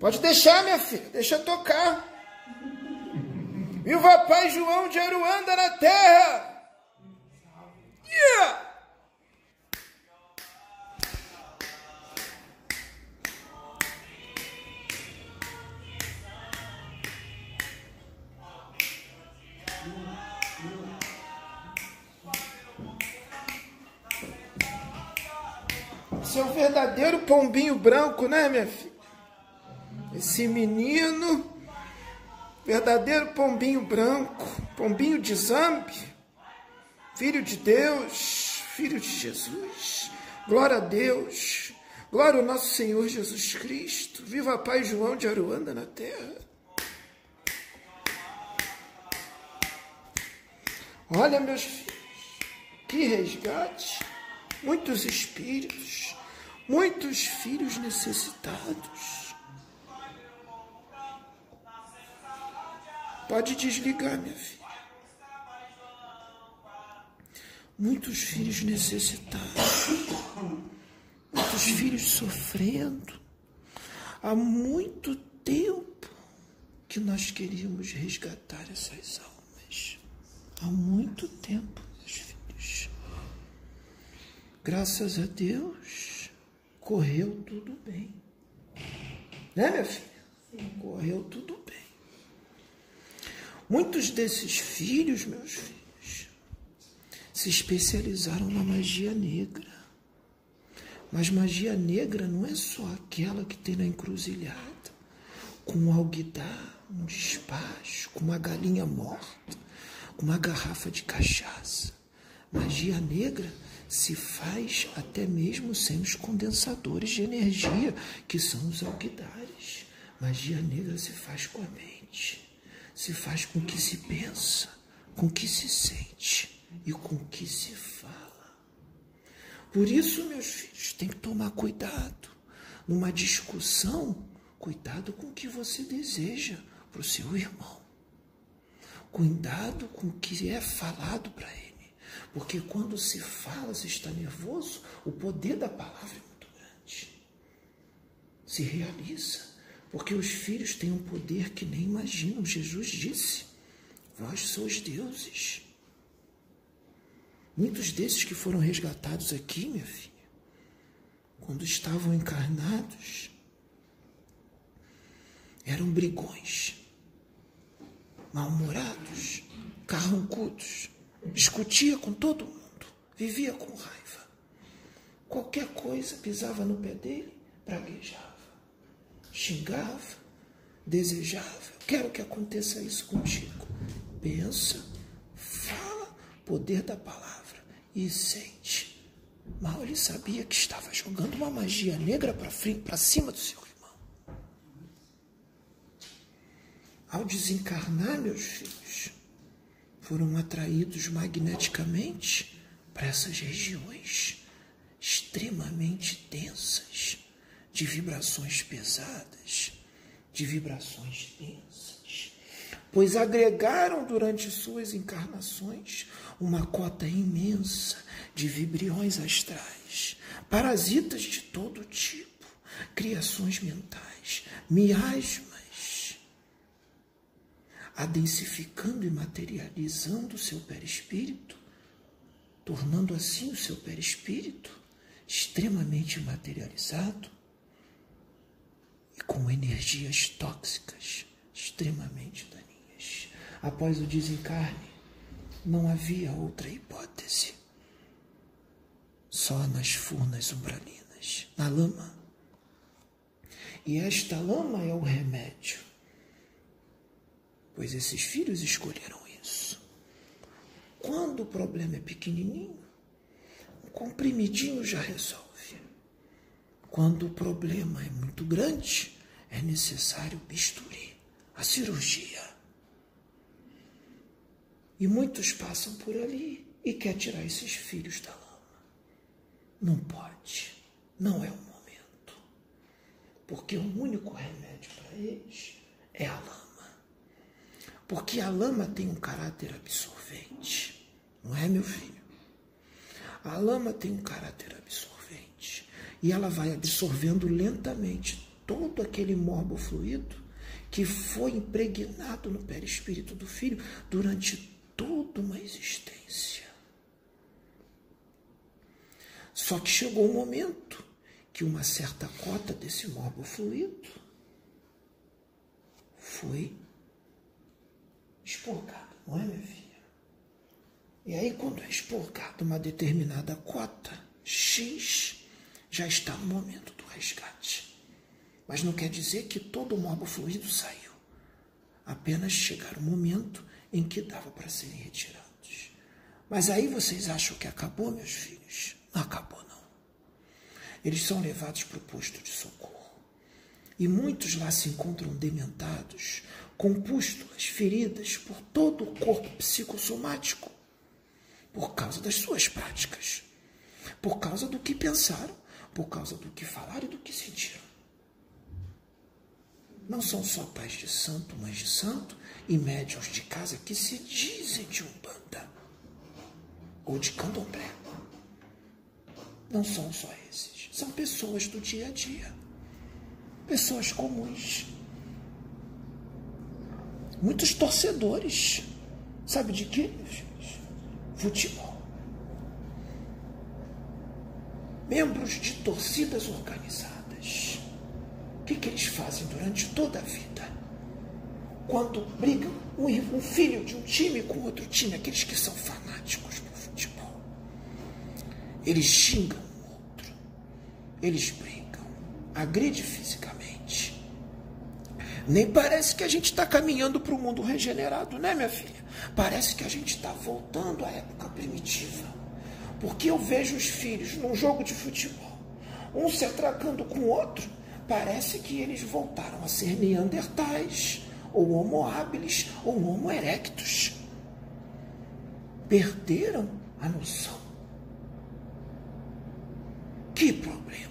Pode deixar, minha filha, deixa tocar. Viva Pai João de Aruanda na terra! Yeah! Seu verdadeiro pombinho branco, né, minha filha? Esse menino, verdadeiro pombinho branco, pombinho de Zambi, filho de Deus, filho de Jesus. Glória a Deus. Glória ao nosso Senhor Jesus Cristo. Viva a Pai João de Aruanda na terra. Olha, meus filhos, que resgate. Muitos espíritos, muitos filhos necessitados. Pode desligar, minha filha. Muitos filhos necessitados, muitos filhos sofrendo. Há muito tempo que nós queríamos resgatar essas almas. Há muito tempo, meus filhos. Graças a Deus, correu tudo bem. Né, minha filha? Sim. Correu tudo bem. Muitos desses filhos, meus filhos, se especializaram na magia negra. Mas magia negra não é só aquela que tem na encruzilhada, com um alguidar, um despacho, com uma galinha morta, com uma garrafa de cachaça. Magia negra se faz até mesmo sem os condensadores de energia, que são os alguidares. Magia negra se faz com a mente, se faz com o que se pensa, com o que se sente e com o que se fala. Por isso, meus filhos, tem que tomar cuidado. Numa discussão, cuidado com o que você deseja para o seu irmão. Cuidado com o que é falado para ele. Porque quando se fala, se está nervoso, o poder da palavra é muito grande. Se realiza. Porque os filhos têm um poder que nem imaginam. Jesus disse: Vós sois deuses. Muitos desses que foram resgatados aqui, minha filha, quando estavam encarnados, eram brigões, mal-humorados, carrancudos discutia com todo mundo, vivia com raiva. Qualquer coisa pisava no pé dele, praguejava, xingava, desejava. Quero que aconteça isso contigo. Pensa, fala, poder da palavra e sente. Mal ele sabia que estava jogando uma magia negra para cima do seu irmão. Ao desencarnar, meus filhos, foram atraídos magneticamente para essas regiões extremamente densas, de vibrações pesadas, de vibrações densas, pois agregaram durante suas encarnações uma cota imensa de vibriões astrais, parasitas de todo tipo, criações mentais, miasmas adensificando e materializando o seu perispírito, tornando assim o seu perispírito extremamente materializado com energias tóxicas extremamente daninhas. Após o desencarne, não havia outra hipótese. Só nas furnas umbralinas, na lama. E esta lama é o remédio pois esses filhos escolheram isso. Quando o problema é pequenininho, um comprimidinho já resolve. Quando o problema é muito grande, é necessário bisturi, a cirurgia. E muitos passam por ali e quer tirar esses filhos da lama. Não pode, não é o momento. Porque o único remédio para eles é a lama. Porque a lama tem um caráter absorvente, não é, meu filho? A lama tem um caráter absorvente e ela vai absorvendo lentamente todo aquele morbo fluido que foi impregnado no perispírito do filho durante toda uma existência. Só que chegou um momento que uma certa cota desse morbo fluido foi expurgada, não é, minha filha? E aí, quando é expurgada uma determinada cota, X, já está no momento do resgate. Mas não quer dizer que todo o morbo fluido saiu. Apenas chegar o momento em que dava para serem retirados. Mas aí vocês acham que acabou, meus filhos? Não acabou, não. Eles são levados para o posto de socorro. E muitos lá se encontram dementados, com pústulas, feridas por todo o corpo psicossomático, por causa das suas práticas, por causa do que pensaram, por causa do que falaram e do que sentiram. Não são só pais de santo, mães de santo e médiuns de casa que se dizem de Umbanda ou de Candomblé. Não são só esses. São pessoas do dia a dia. Pessoas comuns. Muitos torcedores. Sabe de quê? Futebol. Membros de torcidas organizadas. Que, que eles fazem durante toda a vida? Quando brigam um filho de um time com outro time, aqueles que são fanáticos por futebol. Eles xingam o outro. Eles brigam. Agride fisicamente. Nem parece que a gente está caminhando para o mundo regenerado, né, minha filha? Parece que a gente está voltando à época primitiva. Porque eu vejo os filhos num jogo de futebol, um se atracando com o outro, parece que eles voltaram a ser neandertais, ou homo habilis, ou homo erectus. Perderam a noção. Que problema.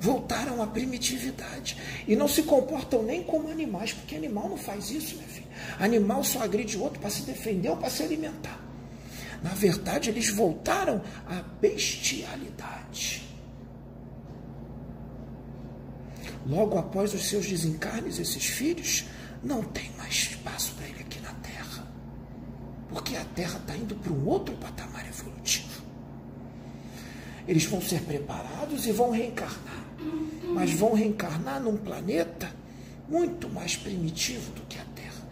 Voltaram à primitividade. E não se comportam nem como animais, porque animal não faz isso, meu filho. Animal só agride o outro para se defender ou para se alimentar. Na verdade, eles voltaram à bestialidade. Logo após os seus desencarnes, esses filhos não têm mais espaço para ele aqui na Terra. Porque a Terra está indo para um outro patamar evolutivo. Eles vão ser preparados e vão reencarnar. Mas vão reencarnar num planeta muito mais primitivo do que a Terra.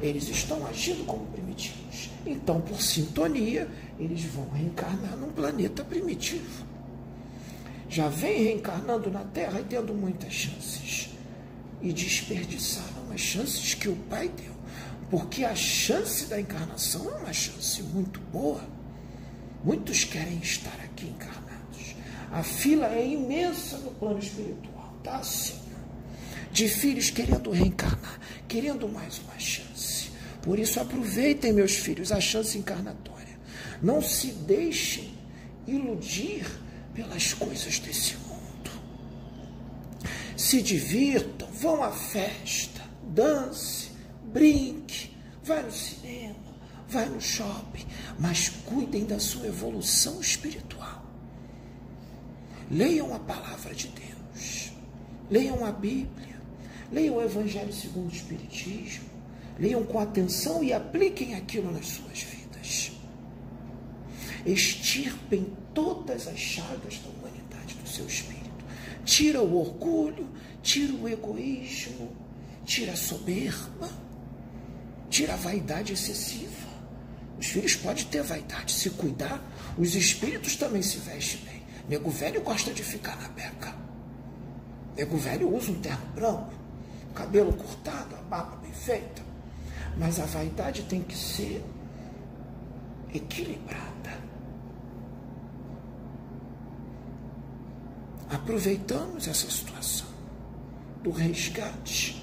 Eles estão agindo como primitivos. Então, por sintonia, eles vão reencarnar num planeta primitivo. Já vem reencarnando na Terra e tendo muitas chances. E desperdiçaram as chances que o Pai deu. Porque a chance da encarnação é uma chance muito boa. Muitos querem estar aqui encarnados. A fila é imensa no plano espiritual, tá assim. De filhos querendo reencarnar, querendo mais uma chance. Por isso, aproveitem, meus filhos, a chance encarnatória. Não se deixem iludir pelas coisas desse mundo. Se divirtam, vão à festa, dance, brinque, vai no cinema, vai no shopping, mas cuidem da sua evolução espiritual. Leiam a palavra de Deus, leiam a Bíblia, leiam o Evangelho segundo o Espiritismo, leiam com atenção e apliquem aquilo nas suas vidas. Extirpem todas as chagas da humanidade do seu espírito. Tira o orgulho, tira o egoísmo, tira a soberba, tira a vaidade excessiva. Os filhos podem ter vaidade, se cuidar, os espíritos também se vestem bem. Nego velho gosta de ficar na beca. Nego velho usa um terno branco, cabelo cortado, a barba bem feita. Mas a vaidade tem que ser equilibrada. Aproveitamos essa situação do resgate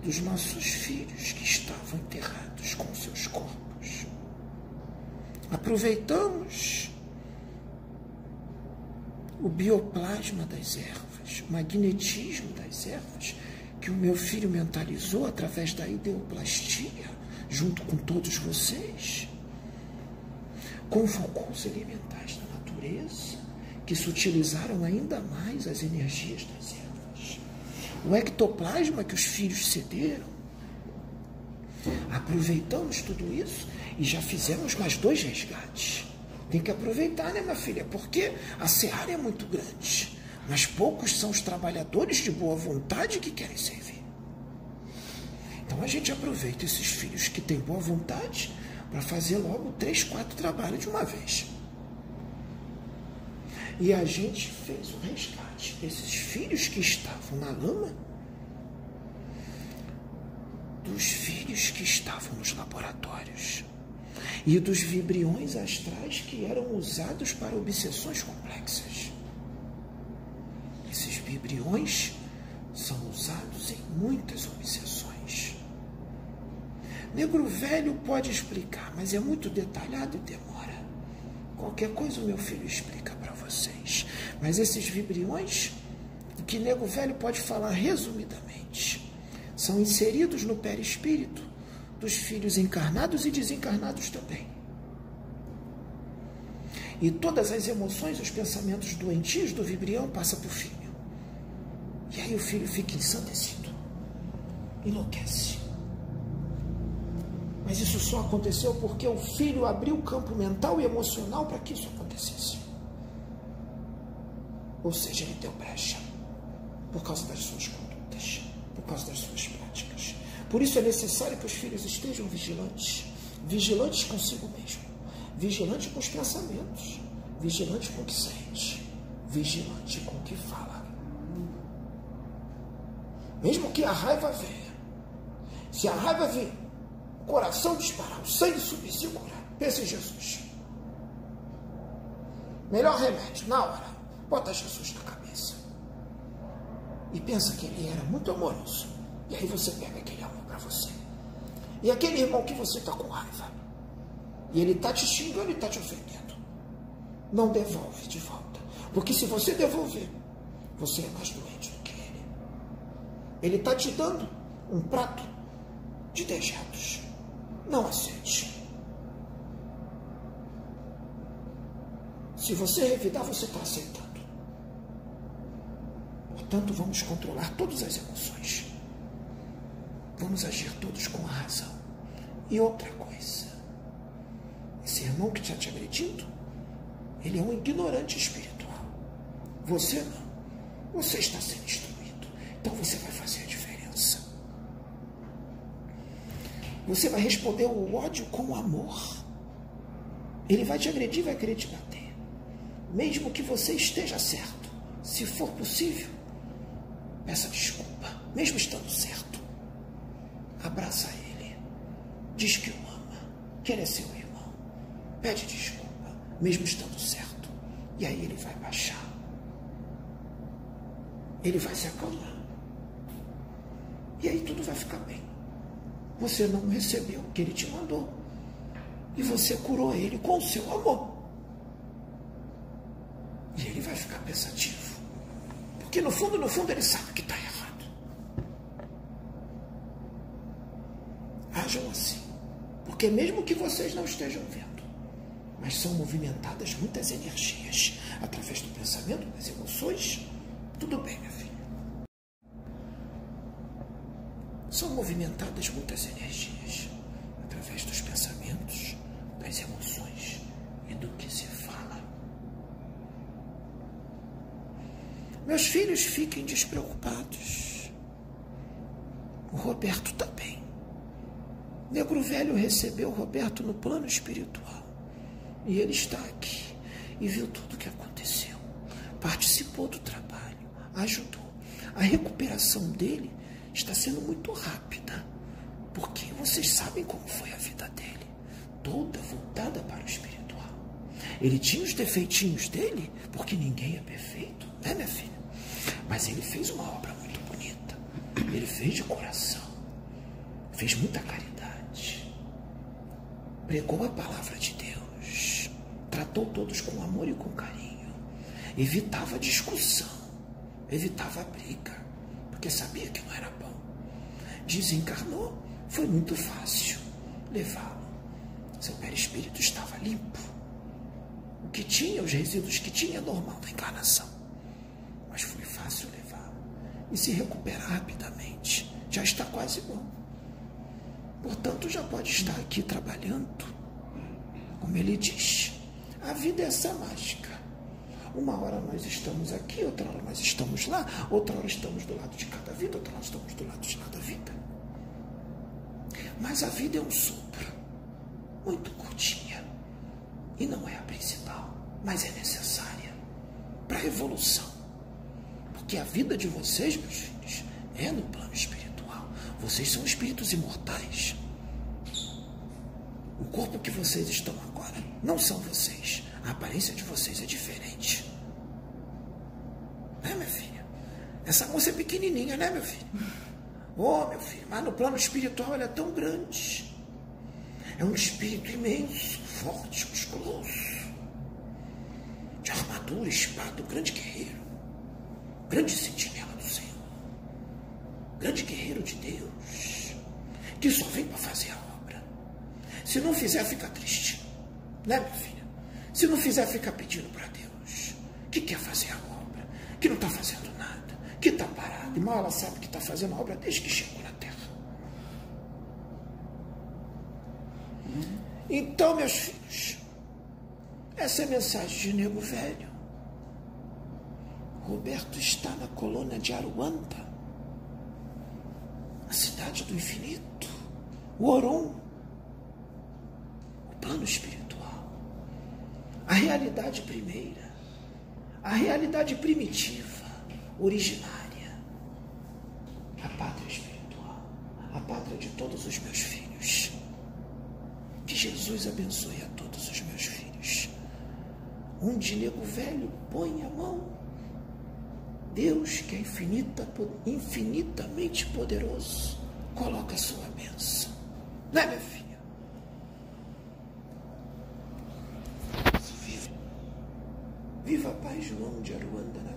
dos nossos filhos que estavam enterrados com seus corpos. Aproveitamos o bioplasma das ervas, o magnetismo das ervas que o meu filho mentalizou através da ideoplastia, junto com todos vocês, convocou os elementais da natureza que se utilizaram ainda mais as energias das ervas. O ectoplasma que os filhos cederam. Aproveitamos tudo isso e já fizemos mais dois resgates. Tem que aproveitar, né, minha filha? Porque a seara é muito grande. Mas poucos são os trabalhadores de boa vontade que querem servir. Então a gente aproveita esses filhos que têm boa vontade para fazer logo três, quatro trabalhos de uma vez. E a gente fez o resgate desses filhos que estavam na lama, dos filhos que estavam nos laboratórios e dos vibriões astrais que eram usados para obsessões complexas. Esses vibriões são usados em muitas obsessões. Negro Velho pode explicar, mas é muito detalhado e demora. Qualquer coisa o meu filho explica. Mas esses vibriões, que Nego Velho pode falar resumidamente, são inseridos no perispírito dos filhos encarnados e desencarnados também. E todas as emoções, os pensamentos doentios do vibrião passam para o filho. E aí o filho fica ensandecido, enlouquece. Mas isso só aconteceu porque o filho abriu o campo mental e emocional para que isso acontecesse. Ou seja, ele deu brecha por causa das suas condutas, por causa das suas práticas. Por isso é necessário que os filhos estejam vigilantes, vigilantes consigo mesmo, vigilantes com os pensamentos, vigilantes com o que sente, vigilante com o que fala. Mesmo que a raiva venha, se a raiva vir, o coração disparar, o sangue subir, segura, pense em Jesus. Melhor remédio, na hora, bota Jesus na cabeça. E pensa que ele era muito amoroso. E aí você pega aquele amor para você. E aquele irmão que você está com raiva. E ele está te xingando e está te ofendendo. Não devolve de volta. Porque se você devolver, você é mais doente do que ele. Ele está te dando um prato de dejetos. Não aceite. Se você revidar, você está aceitando. Portanto, vamos controlar todas as emoções. Vamos agir todos com a razão. E outra coisa, esse irmão que está te agredindo, ele é um ignorante espiritual. Você não. Você está sendo instruído. Então você vai fazer a diferença. Você vai responder o ódio com amor. Ele vai te agredir, vai querer te bater. Mesmo que você esteja certo. Se for possível, peça desculpa, mesmo estando certo. Abraça ele. Diz que o ama, que ele é seu irmão. Pede desculpa, mesmo estando certo. E aí ele vai baixar. Ele vai se acalmar. E aí tudo vai ficar bem. Você não recebeu o que ele te mandou. E você curou ele com o seu amor. E ele vai ficar pensativo. Porque no fundo, no fundo, ele sabe que está errado. Ajam assim. Porque mesmo que vocês não estejam vendo, mas são movimentadas muitas energias através do pensamento, das emoções, tudo bem, minha filha. São movimentadas muitas energias através dos pensamentos, das emoções e do que se fala. Meus filhos fiquem despreocupados. O Roberto está bem. Negro Velho recebeu o Roberto no plano espiritual. E ele está aqui e viu tudo o que aconteceu. Participou do trabalho, ajudou. A recuperação dele está sendo muito rápida. Porque vocês sabem como foi a vida dele. Toda voltada para o espiritual. Ele tinha os defeitinhos dele, porque ninguém é perfeito, né, minha filha? Mas ele fez uma obra muito bonita. Ele fez de coração. Fez muita caridade. Pregou a palavra de Deus. Tratou todos com amor e com carinho. Evitava discussão. Evitava briga. Porque sabia que não era bom. Desencarnou. Foi muito fácil levá-lo. Seu perispírito estava limpo. o que tinha, os resíduos que tinha, normal da encarnação. Mas foi fácil levar e se recuperar rapidamente. Já está quase bom. Portanto, já pode estar aqui trabalhando. Como ele diz, a vida é essa mágica. Uma hora nós estamos aqui, outra hora nós estamos lá, outra hora estamos do lado de cada vida, outra hora estamos do lado de lá da vida. Mas a vida é um sopro, muito curtinha. E não é a principal, mas é necessária para a evolução. Porque a vida de vocês, meus filhos, é no plano espiritual. Vocês são espíritos imortais. O corpo que vocês estão agora não são vocês. A aparência de vocês é diferente. Né, minha filha? Essa moça é pequenininha, né, meu filho? Oh, meu filho, mas no plano espiritual ela é tão grande. É um espírito imenso, forte, musculoso. De armadura, espada, grande guerreiro. Grande sentinela do Senhor. Grande guerreiro de Deus. Que só vem para fazer a obra. Se não fizer, fica triste. Né, minha filha? Se não fizer, fica pedindo para Deus. Que quer fazer a obra. Que não está fazendo nada. Que está parado. E mal ela sabe que está fazendo a obra desde que chegou na terra. Então, meus filhos, essa é a mensagem de Nego Velho. Roberto está na colônia de Aruanda, a cidade do infinito, o Orum, o plano espiritual, a realidade primeira, a realidade primitiva, originária, a pátria espiritual, a pátria de todos os meus filhos. Que Jesus abençoe a todos os meus filhos. Onde nego velho põe a mão, Deus, que é infinita, infinitamente poderoso, coloca a sua bênção. Não é, minha filha? Viva, viva a paz João de Aruanda.